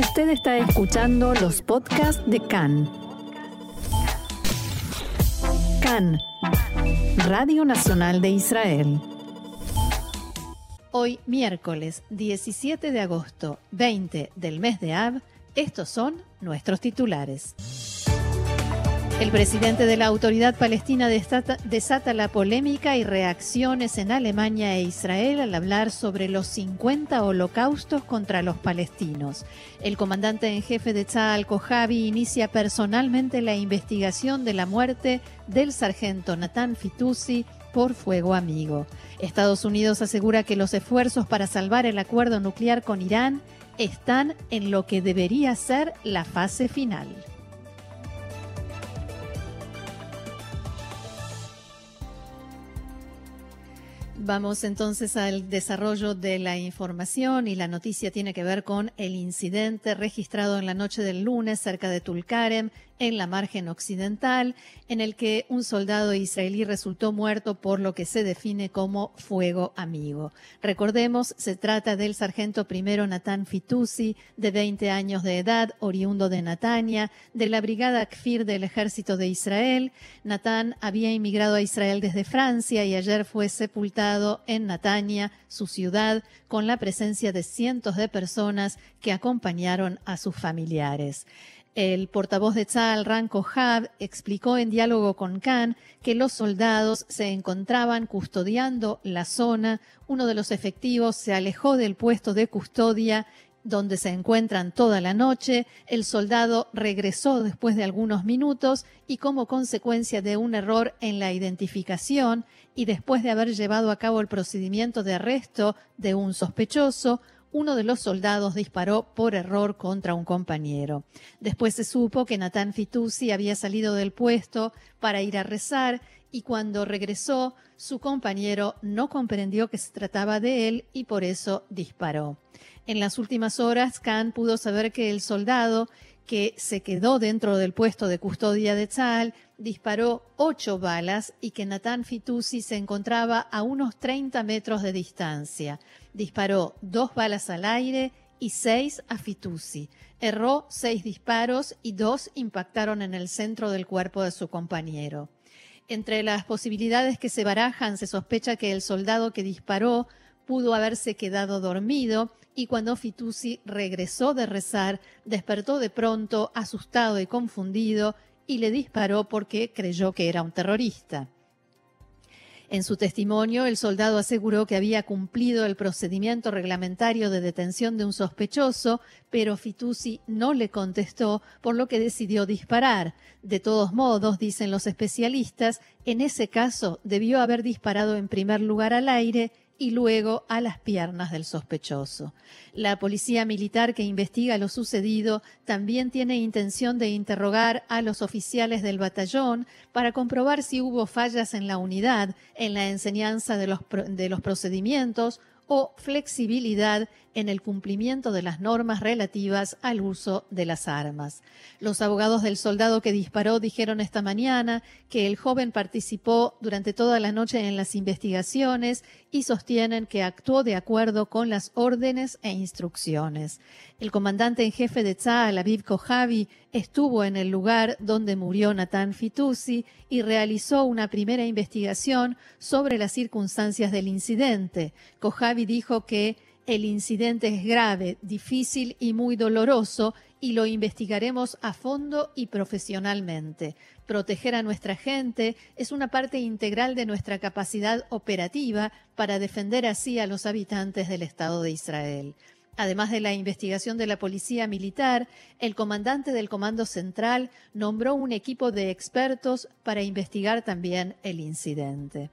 Usted está escuchando los podcasts de CAN. CAN, Radio Nacional de Israel. Hoy, miércoles 17 de agosto, 20 del mes de Ab, estos son nuestros titulares. El presidente de la Autoridad Palestina desata, la polémica y reacciones en Alemania e Israel al hablar sobre los 50 holocaustos contra los palestinos. El comandante en jefe de Tzal, Kojavi, inicia personalmente la investigación de la muerte del sargento Natán Fitoussi por fuego amigo. Estados Unidos asegura que los esfuerzos para salvar el acuerdo nuclear con Irán están en lo que debería ser la fase final. Vamos entonces al desarrollo de la información y la noticia tiene que ver con el incidente registrado en la noche del lunes cerca de Tulkarem, en la margen occidental, en el que un soldado israelí resultó muerto por lo que se define como fuego amigo. Recordemos, se trata del sargento primero Natán Fitoussi, de 20 años de edad, oriundo de Natania, de la brigada Kfir del ejército de Israel. Natán había inmigrado a Israel desde Francia y ayer fue sepultado en Natania, su ciudad, con la presencia de cientos de personas que acompañaron a sus familiares. El portavoz de Tzal, Ranko Hab, explicó en diálogo con Khan que los soldados se encontraban custodiando la zona. Uno de los efectivos se alejó del puesto de custodia donde se encuentran toda la noche. El soldado regresó después de algunos minutos y como consecuencia de un error en la identificación y después de haber llevado a cabo el procedimiento de arresto de un sospechoso, uno de los soldados disparó por error contra un compañero. Después se supo que Natán Fitoussi había salido del puesto para ir a rezar y cuando regresó, su compañero no comprendió que se trataba de él y por eso disparó. En las últimas horas, Khan pudo saber que el soldado que se quedó dentro del puesto de custodia de Tzal, disparó ocho balas y que Natán Fitoussi se encontraba a unos 30 metros de distancia. Disparó dos balas al aire y seis a Fitoussi. Erró seis disparos y dos impactaron en el centro del cuerpo de su compañero. Entre las posibilidades que se barajan se sospecha que el soldado que disparó pudo haberse quedado dormido y cuando Fitoussi regresó de rezar, despertó de pronto, asustado y confundido, y le disparó porque creyó que era un terrorista. En su testimonio, el soldado aseguró que había cumplido el procedimiento reglamentario de detención de un sospechoso, pero Fitoussi no le contestó, por lo que decidió disparar. De todos modos, dicen los especialistas, en ese caso debió haber disparado en primer lugar al aire y luego a las piernas del sospechoso. La policía militar que investiga lo sucedido también tiene intención de interrogar a los oficiales del batallón para comprobar si hubo fallas en la unidad, en la enseñanza de los, de los procedimientos o flexibilidad en el cumplimiento de las normas relativas al uso de las armas. Los abogados del soldado que disparó dijeron esta mañana que el joven participó durante toda la noche en las investigaciones y sostienen que actuó de acuerdo con las órdenes e instrucciones. El comandante en jefe de Tzal, Aviv Kojavi, estuvo en el lugar donde murió Natán Fitoussi y realizó una primera investigación sobre las circunstancias del incidente. Kojavi dijo que el incidente es grave, difícil y muy doloroso y lo investigaremos a fondo y profesionalmente. Proteger a nuestra gente es una parte integral de nuestra capacidad operativa para defender así a los habitantes del Estado de Israel. Además de la investigación de la Policía Militar, el comandante del Comando Central nombró un equipo de expertos para investigar también el incidente.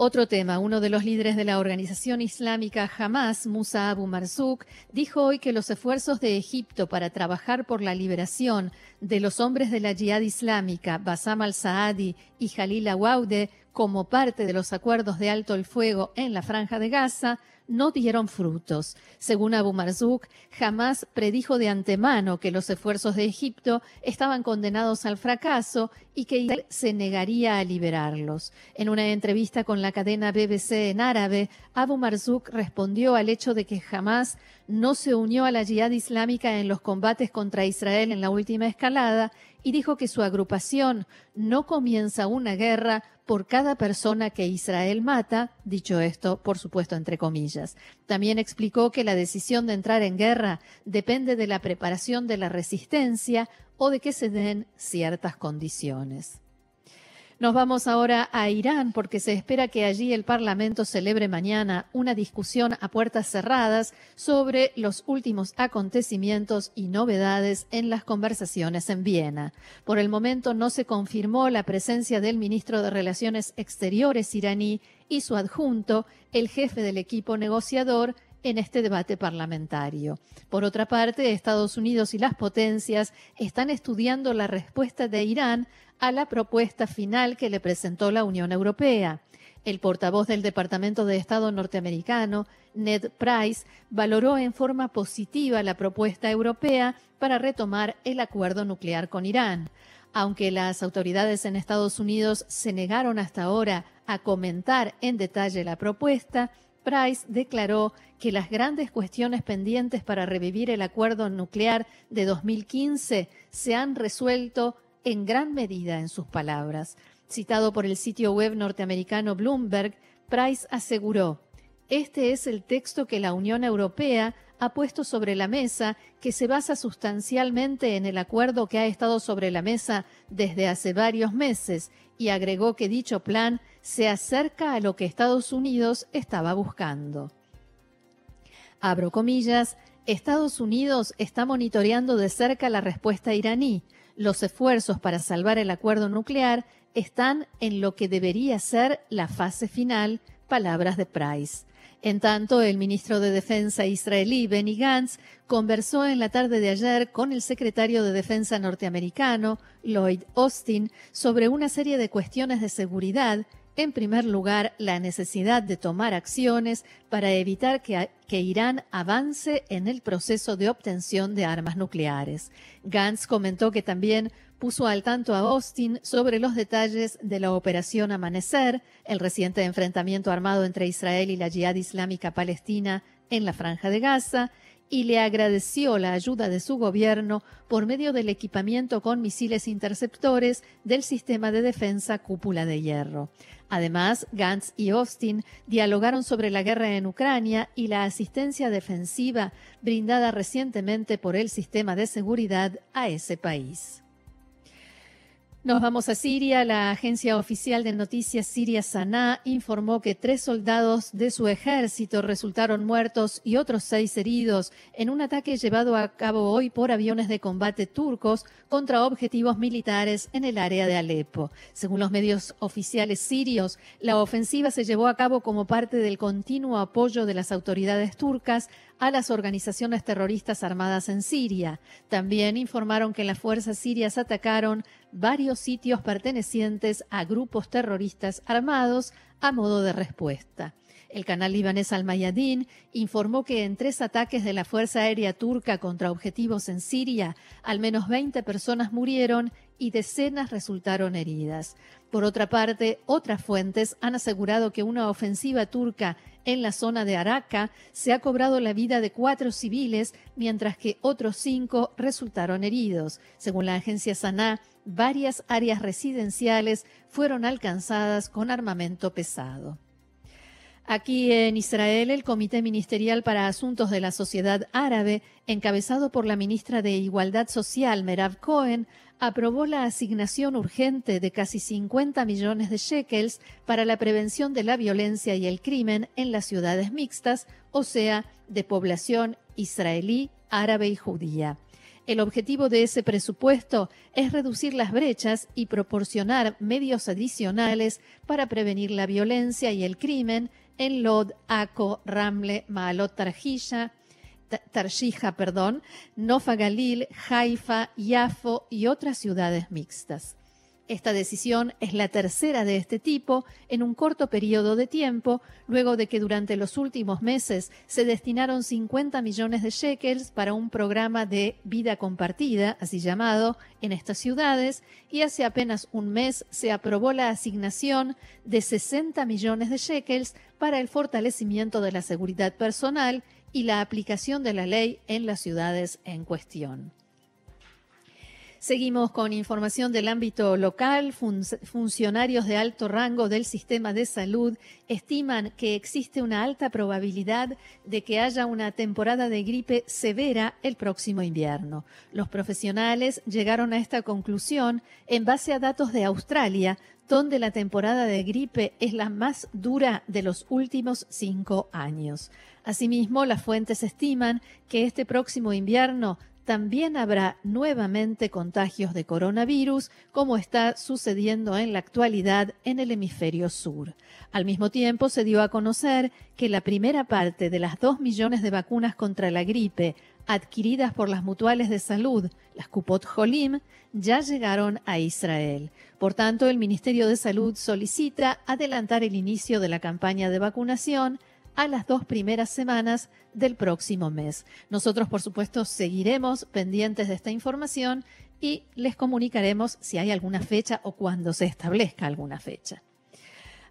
Otro tema, uno de los líderes de la organización islámica Hamas, Musa Abu Marzouk, dijo hoy que los esfuerzos de Egipto para trabajar por la liberación de los hombres de la Jihad Islámica, Bassam al-Saadi y Jalil Awaude, como parte de los acuerdos de alto el fuego en la franja de Gaza, no dieron frutos. Según Abu Marzouk, jamás predijo de antemano que los esfuerzos de Egipto estaban condenados al fracaso y que Israel se negaría a liberarlos. En una entrevista con la cadena BBC en árabe, Abu Marzouk respondió al hecho de que jamás no se unió a la yihad islámica en los combates contra Israel en la última escalada y dijo que su agrupación no comienza una guerra por cada persona que Israel mata, dicho esto, por supuesto, entre comillas. También explicó que la decisión de entrar en guerra depende de la preparación de la resistencia o de que se den ciertas condiciones. Nos vamos ahora a Irán porque se espera que allí el Parlamento celebre mañana una discusión a puertas cerradas sobre los últimos acontecimientos y novedades en las conversaciones en Viena. Por el momento no se confirmó la presencia del ministro de Relaciones Exteriores iraní y su adjunto, el jefe del equipo negociador, en este debate parlamentario. Por otra parte, Estados Unidos y las potencias están estudiando la respuesta de Irán a la propuesta final que le presentó la Unión Europea. El portavoz del Departamento de Estado norteamericano, Ned Price, valoró en forma positiva la propuesta europea para retomar el acuerdo nuclear con Irán. Aunque las autoridades en Estados Unidos se negaron hasta ahora a comentar en detalle la propuesta, Price declaró que las grandes cuestiones pendientes para revivir el acuerdo nuclear de 2015 se han resuelto en gran medida en sus palabras. Citado por el sitio web norteamericano Bloomberg, Price aseguró, este es el texto que la Unión Europea ha puesto sobre la mesa, que se basa sustancialmente en el acuerdo que ha estado sobre la mesa desde hace varios meses, y agregó que dicho plan se acerca a lo que Estados Unidos estaba buscando. Abro comillas, Estados Unidos está monitoreando de cerca la respuesta iraní. Los esfuerzos para salvar el acuerdo nuclear están en lo que debería ser la fase final, palabras de Price. En tanto, el ministro de Defensa israelí Benny Gantz conversó en la tarde de ayer con el secretario de Defensa norteamericano Lloyd Austin sobre una serie de cuestiones de seguridad en primer lugar, la necesidad de tomar acciones para evitar que, Irán avance en el proceso de obtención de armas nucleares. Gantz comentó que también puso al tanto a Austin sobre los detalles de la operación Amanecer, el reciente enfrentamiento armado entre Israel y la Yihad Islámica Palestina en la Franja de Gaza, y le agradeció la ayuda de su gobierno por medio del equipamiento con misiles interceptores del sistema de defensa Cúpula de Hierro. Además, Gantz y Austin dialogaron sobre la guerra en Ucrania y la asistencia defensiva brindada recientemente por el sistema de seguridad a ese país. Nos vamos a Siria. La agencia oficial de noticias siria Sanaa informó que tres soldados de su ejército resultaron muertos y otros seis heridos en un ataque llevado a cabo hoy por aviones de combate turcos contra objetivos militares en el área de Alepo. Según los medios oficiales sirios, la ofensiva se llevó a cabo como parte del continuo apoyo de las autoridades turcas a las organizaciones terroristas armadas en Siria. También informaron que las fuerzas sirias atacaron varios sitios pertenecientes a grupos terroristas armados a modo de respuesta. El canal libanés Al-Mayadin informó que en tres ataques de la Fuerza Aérea Turca contra objetivos en Siria, al menos 20 personas murieron y decenas resultaron heridas. Por otra parte, otras fuentes han asegurado que una ofensiva turca en la zona de Araca se ha cobrado la vida de cuatro civiles, mientras que otros cinco resultaron heridos. Según la agencia Sanaa, varias áreas residenciales fueron alcanzadas con armamento pesado. Aquí en Israel, el Comité Ministerial para Asuntos de la Sociedad Árabe, encabezado por la ministra de Igualdad Social, Merav Cohen, aprobó la asignación urgente de casi 50 millones de shekels para la prevención de la violencia y el crimen en las ciudades mixtas, o sea, de población israelí, árabe y judía. El objetivo de ese presupuesto es reducir las brechas y proporcionar medios adicionales para prevenir la violencia y el crimen en Lod, Aco, Ramle, Maalot, Tarjija, Tarshija, perdón, Nofa Galil, Haifa, Yafo y otras ciudades mixtas. Esta decisión es la tercera de este tipo en un corto periodo de tiempo, luego de que durante los últimos meses se destinaron 50 millones de shekels para un programa de vida compartida, así llamado, en estas ciudades, y hace apenas un mes se aprobó la asignación de 60 millones de shekels para el fortalecimiento de la seguridad personal y la aplicación de la ley en las ciudades en cuestión. Seguimos con información del ámbito local. funcionarios de alto rango del sistema de salud estiman que existe una alta probabilidad de que haya una temporada de gripe severa el próximo invierno. Los profesionales llegaron a esta conclusión en base a datos de Australia, donde la temporada de gripe es la más dura de los últimos cinco años. Asimismo, las fuentes estiman que este próximo invierno también habrá nuevamente contagios de coronavirus, como está sucediendo en la actualidad en el hemisferio sur. Al mismo tiempo, se dio a conocer que la primera parte de las dos millones de vacunas contra la gripe adquiridas por las mutuales de salud, las Kupot Jolim, ya llegaron a Israel. Por tanto, el Ministerio de Salud solicita adelantar el inicio de la campaña de vacunación a las dos primeras semanas del próximo mes. Nosotros, por supuesto, seguiremos pendientes de esta información y les comunicaremos si hay alguna fecha o cuando se establezca alguna fecha.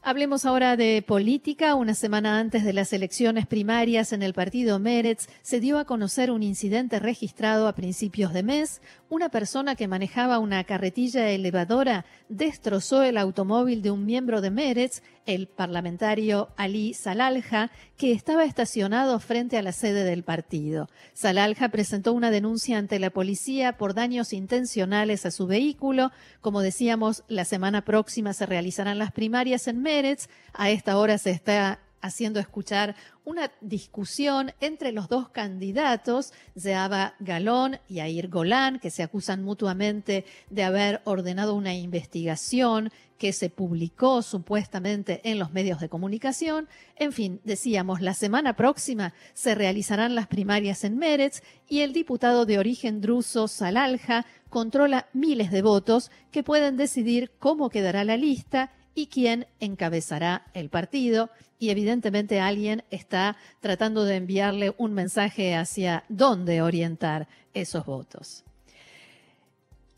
Hablemos ahora de política. Una semana antes de las elecciones primarias en el partido Meretz se dio a conocer un incidente registrado a principios de mes. Una persona que manejaba una carretilla elevadora destrozó el automóvil de un miembro de Meretz, el parlamentario Ali Salalja, que estaba estacionado frente a la sede del partido. Salalja presentó una denuncia ante la policía por daños intencionales a su vehículo. Como decíamos, la semana próxima se realizarán las primarias en Meretz. A esta hora se está haciendo escuchar una discusión entre los dos candidatos, Zeaba Galón y Air Golán, que se acusan mutuamente de haber ordenado una investigación que se publicó supuestamente en los medios de comunicación. En fin, decíamos, la semana próxima se realizarán las primarias en Meretz y el diputado de origen druso Salalja controla miles de votos que pueden decidir cómo quedará la lista y quién encabezará el partido. Y evidentemente alguien está tratando de enviarle un mensaje hacia dónde orientar esos votos.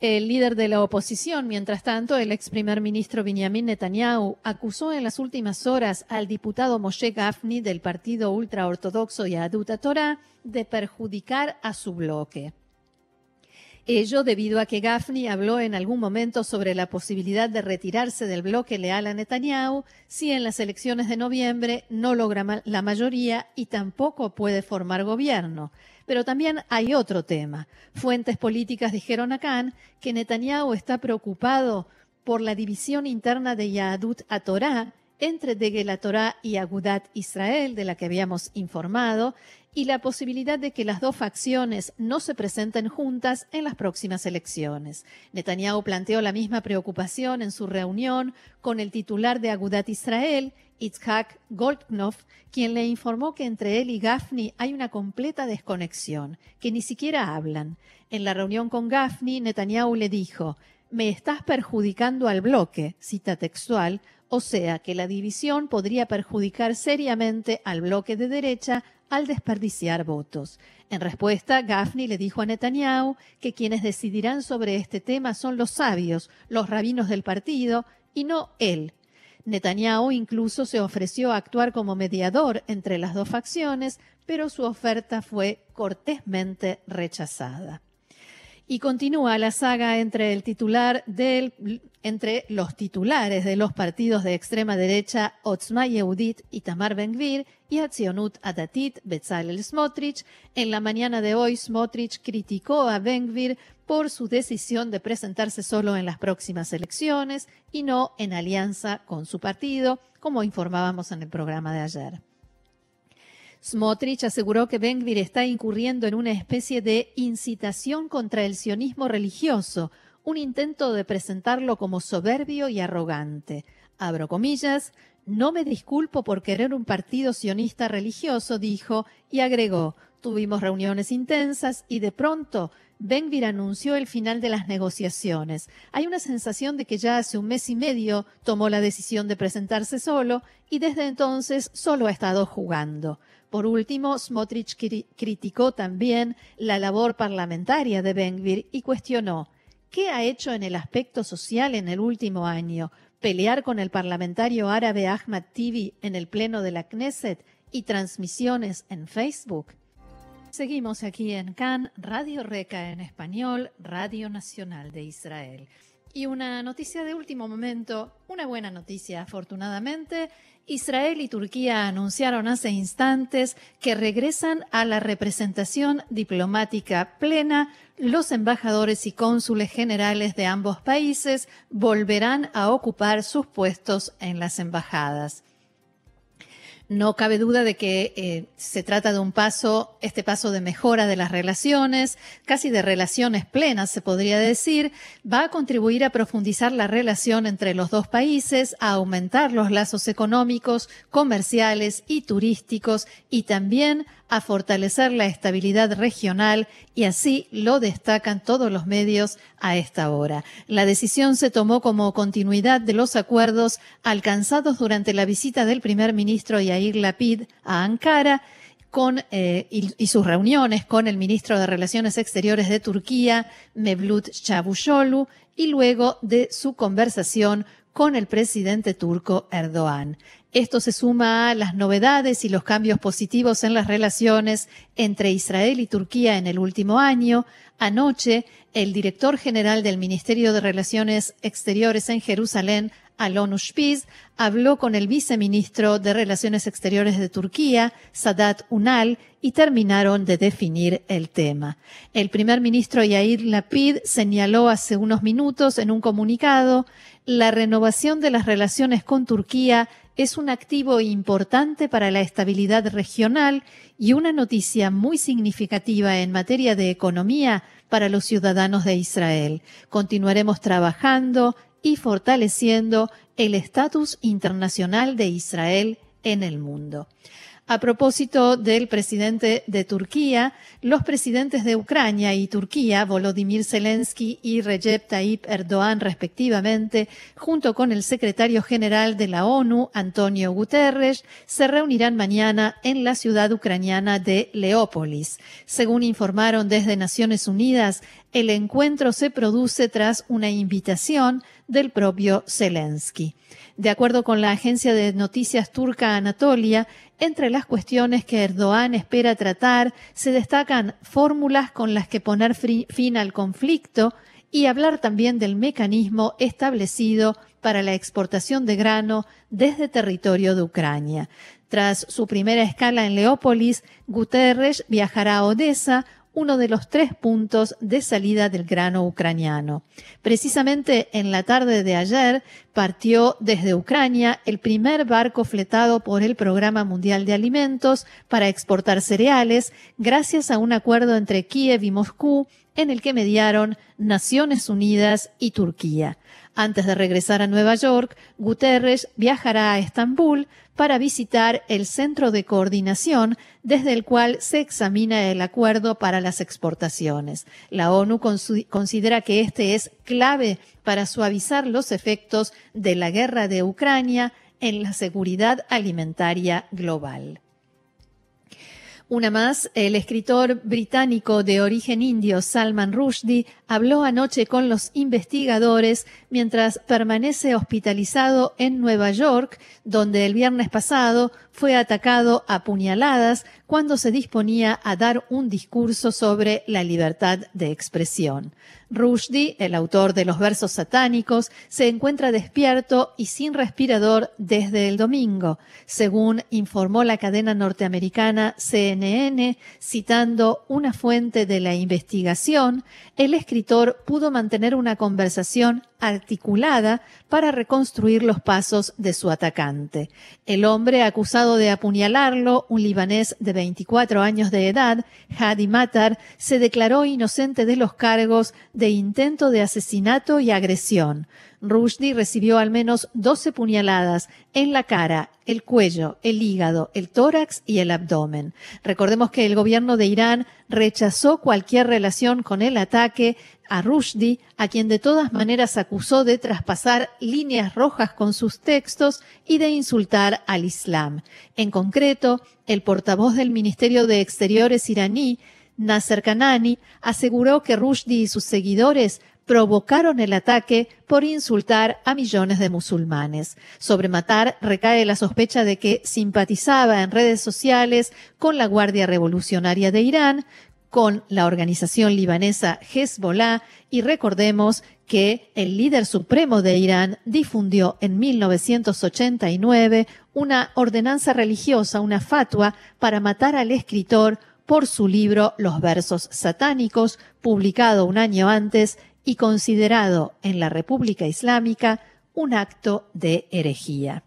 El líder de la oposición, mientras tanto, el ex primer ministro Benjamin Netanyahu, acusó en las últimas horas al diputado Moshe Gafni del partido ultraortodoxo Yadut Torah de perjudicar a su bloque. Ello debido a que Gafni habló en algún momento sobre la posibilidad de retirarse del bloque leal a Netanyahu si en las elecciones de noviembre no logra la mayoría y tampoco puede formar gobierno. Pero también hay otro tema. Fuentes políticas dijeron a Khan que Netanyahu está preocupado por la división interna de Yahadut a Torah entre Degel Torah y Agudat Israel, de la que habíamos informado, y la posibilidad de que las dos facciones no se presenten juntas en las próximas elecciones. Netanyahu planteó la misma preocupación en su reunión con el titular de Agudat Israel, Itzhak Goldknopf, quien le informó que entre él y Gafni hay una completa desconexión, que ni siquiera hablan. En la reunión con Gafni, Netanyahu le dijo, me estás perjudicando al bloque, cita textual, o sea que la división podría perjudicar seriamente al bloque de derecha al desperdiciar votos. En respuesta, Gafni le dijo a Netanyahu que quienes decidirán sobre este tema son los sabios, los rabinos del partido, y no él. Netanyahu incluso se ofreció a actuar como mediador entre las dos facciones, pero su oferta fue cortésmente rechazada. Y continúa la saga entre el titular del, entre los titulares de los partidos de extrema derecha Otzma Yehudit y Tamar Ben-Gvir y Atzionut Adatit Bezalel Smotrich. En la mañana de hoy, Smotrich criticó a Ben-Gvir por su decisión de presentarse solo en las próximas elecciones y no en alianza con su partido, como informábamos en el programa de ayer. Smotrich aseguró que Benvir está incurriendo en una especie de incitación contra el sionismo religioso, un intento de presentarlo como soberbio y arrogante. Abro comillas, no me disculpo por querer un partido sionista religioso, dijo, y agregó, tuvimos reuniones intensas y de pronto Benvir anunció el final de las negociaciones. Hay una sensación de que ya hace un mes y medio tomó la decisión de presentarse solo y desde entonces solo ha estado jugando. Por último, Smotrich criticó también la labor parlamentaria de Benvir y cuestionó ¿qué ha hecho en el aspecto social en el último año? ¿Pelear con el parlamentario árabe Ahmad Tibi en el pleno de la Knesset y transmisiones en Facebook? Seguimos aquí en CAN, Radio Reca en español, Radio Nacional de Israel. Y una noticia de último momento, una buena noticia afortunadamente, Israel y Turquía anunciaron hace instantes que regresan a la representación diplomática plena. Los embajadores y cónsules generales de ambos países volverán a ocupar sus puestos en las embajadas. No cabe duda de que eh, se trata de un paso, este paso de mejora de las relaciones, casi de relaciones plenas, se podría decir, va a contribuir a profundizar la relación entre los dos países, a aumentar los lazos económicos, comerciales y turísticos y también a fortalecer la estabilidad regional y así lo destacan todos los medios a esta hora. La decisión se tomó como continuidad de los acuerdos alcanzados durante la visita del primer ministro Yair Lapid a Ankara con, eh, y, sus reuniones con el ministro de Relaciones Exteriores de Turquía, Mevlut Çavuşoğlu, y luego de su conversación con el presidente turco Erdogan. Esto se suma a las novedades y los cambios positivos en las relaciones entre Israel y Turquía en el último año. Anoche, el director general del Ministerio de Relaciones Exteriores en Jerusalén, Alon Ushpiz, habló con el viceministro de Relaciones Exteriores de Turquía, Sadat Unal, y terminaron de definir el tema. El primer ministro Yair Lapid señaló hace unos minutos en un comunicado la renovación de las relaciones con Turquía es un activo importante para la estabilidad regional y una noticia muy significativa en materia de economía para los ciudadanos de Israel. Continuaremos trabajando y fortaleciendo el estatus internacional de Israel en el mundo. A propósito del presidente de Turquía, los presidentes de Ucrania y Turquía, Volodymyr Zelensky y Recep Tayyip Erdogan respectivamente, junto con el secretario general de la ONU, Antonio Guterres, se reunirán mañana en la ciudad ucraniana de Leópolis. Según informaron desde Naciones Unidas, el encuentro se produce tras una invitación del propio Zelensky. De acuerdo con la agencia de noticias turca Anatolia, entre las cuestiones que Erdogan espera tratar se destacan fórmulas con las que poner fin al conflicto y hablar también del mecanismo establecido para la exportación de grano desde territorio de Ucrania. Tras su primera escala en Leópolis, Guterres viajará a Odessa, uno de los tres puntos de salida del grano ucraniano. Precisamente en la tarde de ayer partió desde Ucrania el primer barco fletado por el Programa Mundial de Alimentos para exportar cereales gracias a un acuerdo entre Kiev y Moscú en el que mediaron Naciones Unidas y Turquía. Antes de regresar a Nueva York, Guterres viajará a Estambul para visitar el centro de coordinación desde el cual se examina el acuerdo para las exportaciones. La ONU considera que este es clave para suavizar los efectos de la guerra de Ucrania en la seguridad alimentaria global. Una más, el escritor británico de origen indio Salman Rushdie habló anoche con los investigadores mientras permanece hospitalizado en Nueva York, donde el viernes pasado fue atacado a puñaladas cuando se disponía a dar un discurso sobre la libertad de expresión. Rushdie, el autor de los versos satánicos, se encuentra despierto y sin respirador desde el domingo, según informó la cadena norteamericana CNN, citando una fuente de la investigación, el escritor pudo mantener una conversación articulada para reconstruir los pasos de su atacante. El hombre acusado de apuñalarlo, un libanés de 24 años de edad, Hadi Matar, se declaró inocente de los cargos de intento de asesinato y agresión. Rushdie recibió al menos 12 puñaladas en la cara, el cuello, el hígado, el tórax y el abdomen. Recordemos que el gobierno de Irán rechazó cualquier relación con el ataque a Rushdie, a quien de todas maneras acusó de traspasar líneas rojas con sus textos y de insultar al Islam. En concreto, el portavoz del Ministerio de Exteriores iraní, Nasser Kanani, aseguró que Rushdie y sus seguidores provocaron el ataque por insultar a millones de musulmanes. Sobre Matar recae la sospecha de que simpatizaba en redes sociales con la Guardia Revolucionaria de Irán, con la organización libanesa Hezbollah y recordemos que el líder supremo de Irán difundió en 1989 una ordenanza religiosa, una fatua, para matar al escritor por su libro Los versos satánicos, publicado un año antes y considerado en la República Islámica un acto de herejía.